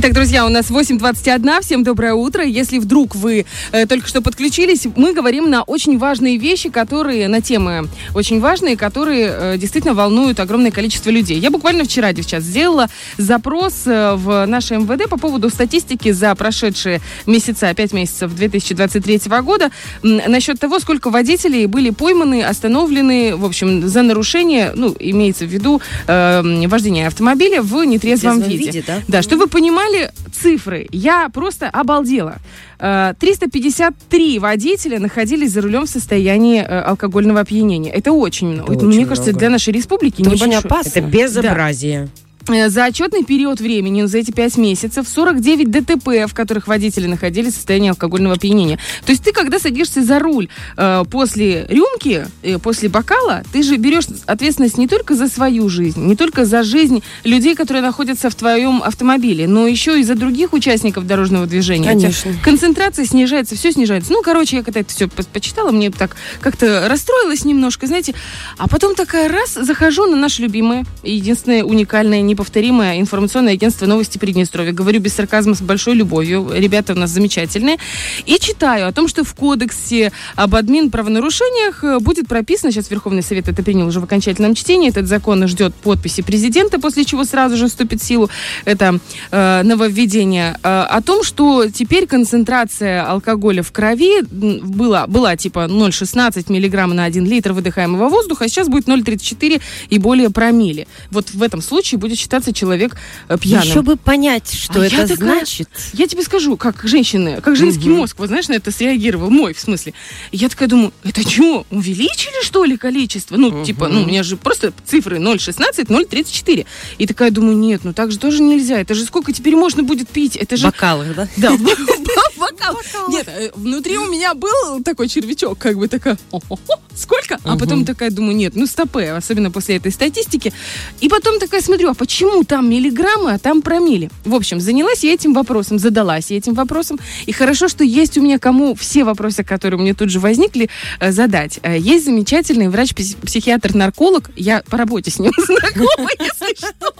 Итак, друзья, у нас 8.21. Всем доброе утро. Если вдруг вы э, только что подключились, мы говорим на очень важные вещи, которые, на темы очень важные, которые э, действительно волнуют огромное количество людей. Я буквально вчера, девчат, сделала запрос э, в наше МВД по поводу статистики за прошедшие месяца, 5 месяцев 2023 года, м, насчет того, сколько водителей были пойманы, остановлены, в общем, за нарушение, ну, имеется в виду э, вождение автомобиля в нетрезвом Трезвом виде. виде, да? Да, чтобы вы понимали цифры, я просто обалдела. Э, 353 водителя находились за рулем в состоянии э, алкогольного опьянения. Это очень много. Это Это, мне очень кажется, много. для нашей республики Это очень небольшое. опасно. Это безобразие. Э, За отчетный период времени, за эти пять месяцев, 49 ДТП, в которых водители находились в состоянии алкогольного опьянения. То есть ты, когда садишься за руль э, после рюмки, э, после бокала, ты же берешь ответственность не только за свою жизнь, не только за жизнь людей, которые находятся в твоем автомобиле, но еще и за других участников дорожного движения. Конечно. Концентрация снижается, все снижается. Ну, короче, я когда это все почитала, мне так как-то расстроилась немножко, знаете. А потом такая раз, захожу на наше любимое, единственное уникальное, неповторимое информационное агентство новости Приднестровья. Говорю без сарказма, с большой любовью. Ребята у нас замечательные. И читаю о том, что в кодексе об админ правонарушениях э, будет прописано, сейчас Верховный Совет это принял уже в окончательном чтении, этот закон ждет подписи президента, после чего сразу же вступит в силу это э, нововведение, э, о том, что теперь концентрация алкоголя в крови была, была типа 0,16 миллиграмма на 1 литр выдыхаемого воздуха, а сейчас будет 0,34 и более промилле. Вот в этом случае будет считаться человек э, пьяным. Еще бы понять, что А это я такая- значит. Я тебе скажу, как женщины, как женский Мгм. мозг, вот знаешь, на это среагировал, мой в смысле. Я такая думаю, это что, увеличили что ли количество? Ну, типа, ну, у меня же просто цифры 0,16, 0,34. И такая думаю, нет, ну так же тоже нельзя. Это же сколько теперь можно будет пить? Это же... бокалах, да? Да, бокал. Нет, э, внутри у меня был такой червячок, как бы такая, «О-хо-хо, сколько? А потом такая думаю, нет, ну стопе, особенно после этой статистики. И потом такая смотрю, а почему там миллиграммы, а там промили? В общем, занялась я этим вопросом, задалась я этим вопросом. И хорошо, что есть у меня кому все вопросы, которые меня тут же возникли, э, задать. Э, Есть замечательный врач-психиатр-нарколог, я по работе с ним знакома, если что.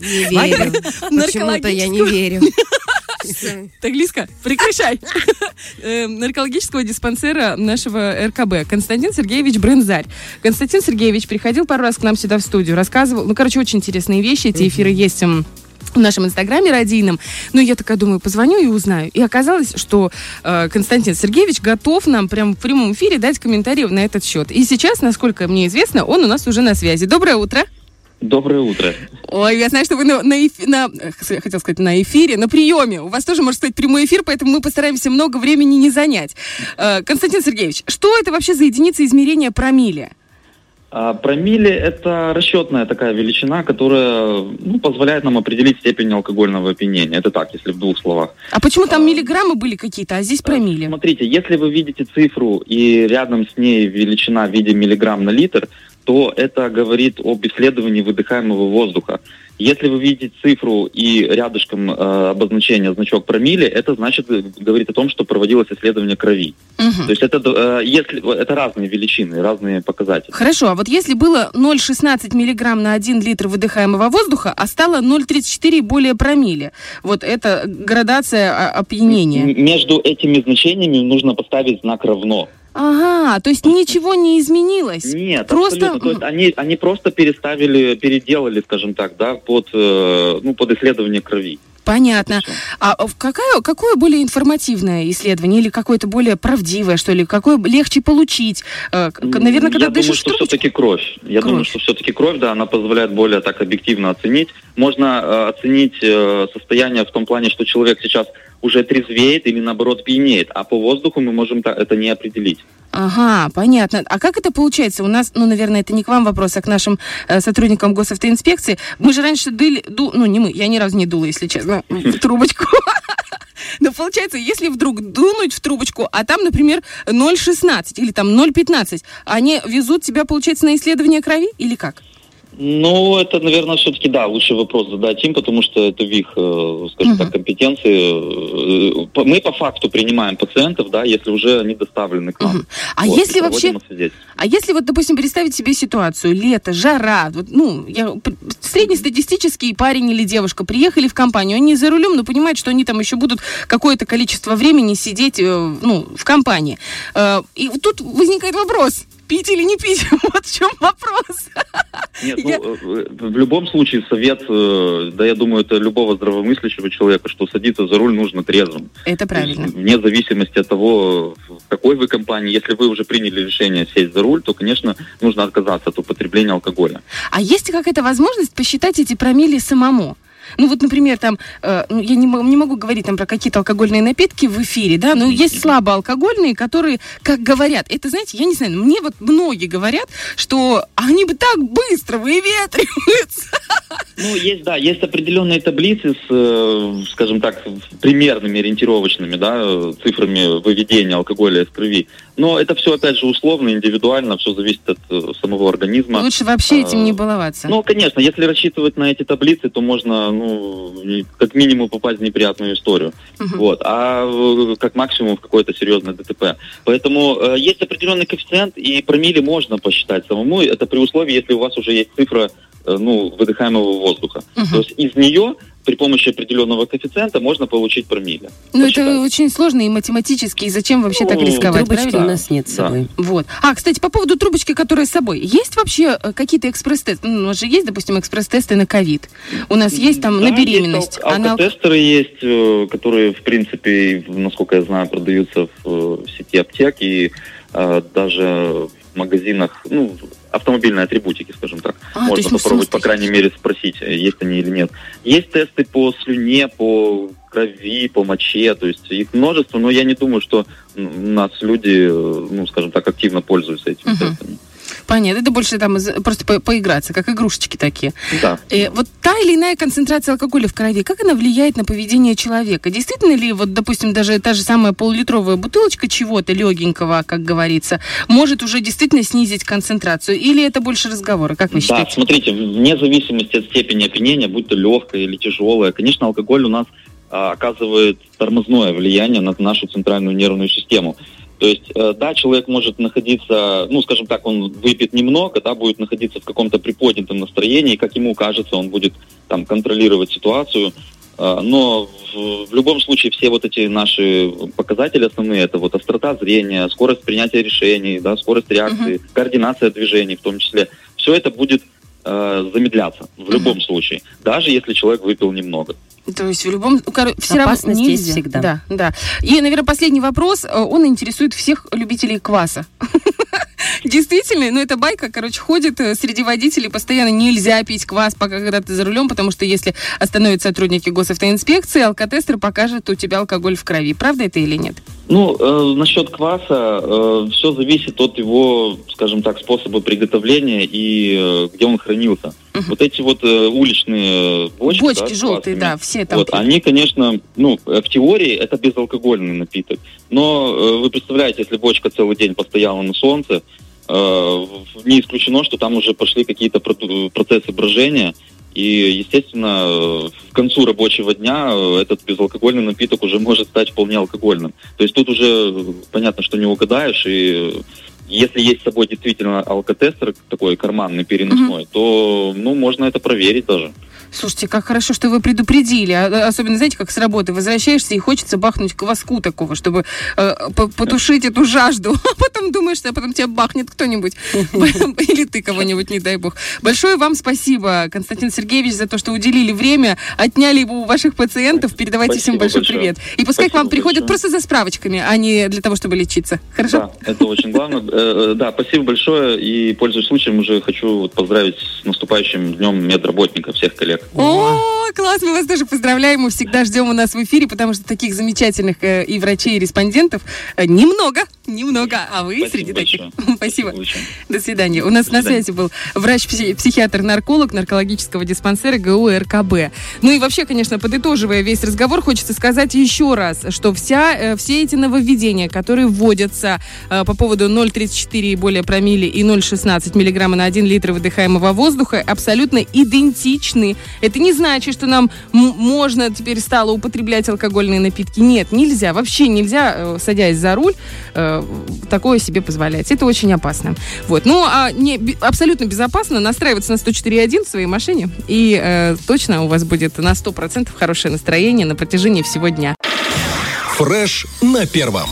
Не верю. Почему-то я не верю. Так, Лиска, прекращай. Э, Наркологического диспансера нашего РКБ. Константин Сергеевич Брензарь. Константин Сергеевич приходил пару раз к нам сюда в студию, рассказывал, ну, короче, очень интересные вещи. Эти эфиры есть м, в нашем инстаграме радийном. Ну, я такая думаю, позвоню и узнаю. И оказалось, что э, Константин Сергеевич готов нам прямо в прямом эфире дать комментарий на этот счет. И сейчас, насколько мне известно, он у нас уже на связи. Доброе утро. Доброе утро. Ой, я знаю, что вы на, на, эфи- на- э, хотел сказать, на эфире, на приеме. У вас тоже может стать прямой эфир, поэтому мы постараемся много времени не занять. Э, Константин Сергеевич, что это вообще за единица измерения промилле? А, промилле – это расчетная такая величина, которая ну, позволяет нам определить степень алкогольного опьянения. Это так, если в двух словах. А почему там А. миллиграммы были какие-то, а здесь промилле? Смотрите, если вы видите цифру и рядом с ней величина в виде миллиграмм на литр, то это говорит об исследовании выдыхаемого воздуха. Если вы видите цифру и рядышком э, обозначение значок промилле, это значит э, говорит о том, что проводилось исследование крови. Мгм. То есть это э, если это разные величины, разные показатели. Хорошо, а вот если было 0,16 миллиграмм на 1 литр выдыхаемого воздуха, а стало 0,34 и более промилле, вот это градация а, опьянения. Между этими значениями нужно поставить знак равно. Ага, то есть ничего не изменилось? Нет, Просто- абсолютно. То есть они, они просто переставили, переделали, скажем так, да, под, э, ну, под исследование крови. Понятно. Всё. А в какое, более информативное исследование или какое-то более правдивое, что ли? Какое легче получить? Э, Наверное, когда Я думаю, дышишь что трубочкой? все-таки кровь. Я Кровь. думаю, что все-таки кровь, да, она позволяет более так объективно оценить. Можно э, оценить э, состояние в том плане, что человек сейчас уже трезвеет или наоборот пьянеет, а по воздуху мы можем это не определить. Ага, понятно. А как это получается? У нас, ну, наверное, это не к вам вопрос, а к нашим э, сотрудникам госавтоинспекции. Мы же раньше дыли, ду, ну, не мы, я ни разу не дула, если честно, в трубочку. Но получается, если вдруг дунуть в трубочку, а там, например, 0,16 или там 0,15, они везут тебя, получается, на исследование крови или как? Ну, это, наверное, все-таки, да, лучший вопрос задать им, потому что это в их, э, скажем uh-huh. так, компетенции. Э, мы по факту принимаем пациентов, да, если уже они доставлены к нам. Uh-huh. А вот, если вообще, а если вот, допустим, представить себе ситуацию, лето, жара, вот, ну, я, среднестатистический парень или девушка приехали в компанию, они за рулем, но понимают, что они там еще будут какое-то количество времени сидеть, э, ну, в компании. И тут возникает вопрос, пить или не пить? Вот в чем вопрос. Нет, ну, я... Э, в любом случае совет, э, да я думаю, это любого здравомыслящего человека, что садиться за руль нужно трезвым. Это правильно. Есть, вне зависимости от того, в какой вы компании, если вы уже приняли решение сесть за руль, то, конечно, нужно отказаться от употребления алкоголя. А есть какая-то возможность посчитать эти промили самому? Ну вот, например, там, э, ну, я не, не могу говорить там про какие-то алкогольные напитки в эфире, да, но есть слабоалкогольные, которые, как говорят, это, знаете, я не знаю, мне вот многие говорят, что они бы так быстро выветриваются. Ну, есть, да, есть определенные таблицы с, э, скажем так, примерными ориентировочными, да, цифрами выведения алкоголя из крови. Но это все, опять же, условно, индивидуально, все зависит от э, самого организма. Лучше вообще этим не баловаться. Ну, конечно, если рассчитывать на эти таблицы, то можно, ну, как минимум попасть в неприятную историю. Uh-huh. Вот. А э, как максимум в какое-то серьезное ДТП. Поэтому есть определенный коэффициент, и промили можно посчитать самому. Это при условии, если у вас уже есть цифра ну, выдыхаемого воздуха. Угу. То есть из нее при помощи определенного коэффициента можно получить промилле. Ну, это очень сложно и математически, и зачем вообще ну, так рисковать, Трубочки правильно? у нас нет с собой. Да. Вот. А, кстати, по поводу трубочки, которая с собой. Есть вообще э, какие-то экспресс-тесты? Ну, у нас же есть, допустим, экспресс-тесты на ковид. У нас есть там да, на беременность. Есть ал- алкотестеры есть, э, которые, в принципе, насколько я знаю, продаются в, в сети аптек и э, даже в магазинах, ну, автомобильной атрибутики, скажем так. А, Можно попробовать, по крайней мере, спросить, есть они или нет. Есть тесты по слюне, по крови, по моче, то есть их множество, но я не думаю, что у нас люди, ну, скажем так, активно пользуются этими uh-huh. тестами. Понятно, это больше там просто по поиграться, как игрушечки такие. Да. Э, вот та или иная концентрация алкоголя в крови, как она влияет на поведение человека? Действительно ли, вот, допустим, даже та же самая полулитровая бутылочка чего-то легенького, как говорится, может уже действительно снизить концентрацию? Или это больше разговоры? Как вы считаете? Да, смотрите, вне зависимости от степени опьянения, будь то легкое или тяжелое, конечно, алкоголь у нас а, оказывает тормозное влияние на нашу центральную нервную систему. То есть, э, да, человек может находиться, ну, скажем так, он выпьет немного, да, будет находиться в каком-то приподнятом настроении, как ему кажется, он будет там контролировать ситуацию. Э, но в, в любом случае все вот эти наши показатели основные, это вот острота зрения, скорость принятия решений, да, скорость реакции, uh-huh. координация движений в том числе, все это будет э, замедляться в любом uh-huh. случае, даже если человек выпил немного. То есть в любом... Все равно нельзя. есть всегда. Да, да. И, наверное, последний вопрос. Э, он интересует всех любителей кваса. Действительно, ну это байка, короче, ходит э, среди водителей, постоянно нельзя пить квас, пока когда ты за рулем, потому что если остановят сотрудники госавтоинспекции, алкотестер покажет у тебя алкоголь в крови. Правда это или нет? Ну, э, насчет кваса, э, все зависит от его, скажем так, способа приготовления и э, где он хранился. Угу. Вот эти вот э, уличные бочки, бочки да, желтые, да, все там. Вот, они, конечно, ну, в теории это безалкогольный напиток. Но э, вы представляете, если бочка целый день постояла на солнце, э, не исключено, что там уже пошли какие-то процессы брожения, и, естественно, к концу рабочего дня этот безалкогольный напиток уже может стать вполне алкогольным. То есть тут уже понятно, что не угадаешь, и если есть с собой действительно алкотестер такой карманный, переносной, mm-hmm. то ну, можно это проверить даже. Слушайте, как хорошо, что вы предупредили. А, особенно, знаете, как с работы возвращаешься и хочется бахнуть кваску такого, чтобы э, потушить эту жажду. А потом думаешь, что потом тебя бахнет кто-нибудь. Или ты кого-нибудь, не дай бог. Большое вам спасибо, Константин Сергеевич, за то, что уделили время, отняли его у ваших пациентов. Передавайте всем большой привет. И пускай к вам приходят просто за справочками, а не для того, чтобы лечиться. Хорошо? Да, это очень главное. Э, да, спасибо большое. И, пользуясь случаем, уже хочу поздравить с наступающим днем медработника всех коллег. О, класс, мы вас тоже поздравляем, мы всегда ждем у нас в эфире, потому что таких замечательных э, и врачей, и респондентов э, немного, немного, а вы Спасибо среди большое. таких. Спасибо. Спасибо До свидания. У нас До на связи был врач-психиатр-нарколог наркологического диспансера ГУ РКБ. Ну и вообще, конечно, подытоживая весь разговор, хочется сказать еще раз, что вся, э, все эти нововведения, которые вводятся э, по поводу 0,3 0,34 и более промили и 0,16 миллиграмма на 1 литр выдыхаемого воздуха абсолютно идентичны. Это не значит, что нам можно теперь стало употреблять алкогольные напитки. Нет, нельзя. Вообще нельзя, э, садясь за руль, такое себе позволять. Это очень опасно. Вот. Ну, а не, абсолютно безопасно настраиваться на 104.1 в своей машине. И э, точно у вас будет на 100% хорошее настроение на протяжении всего дня. Фреш на первом.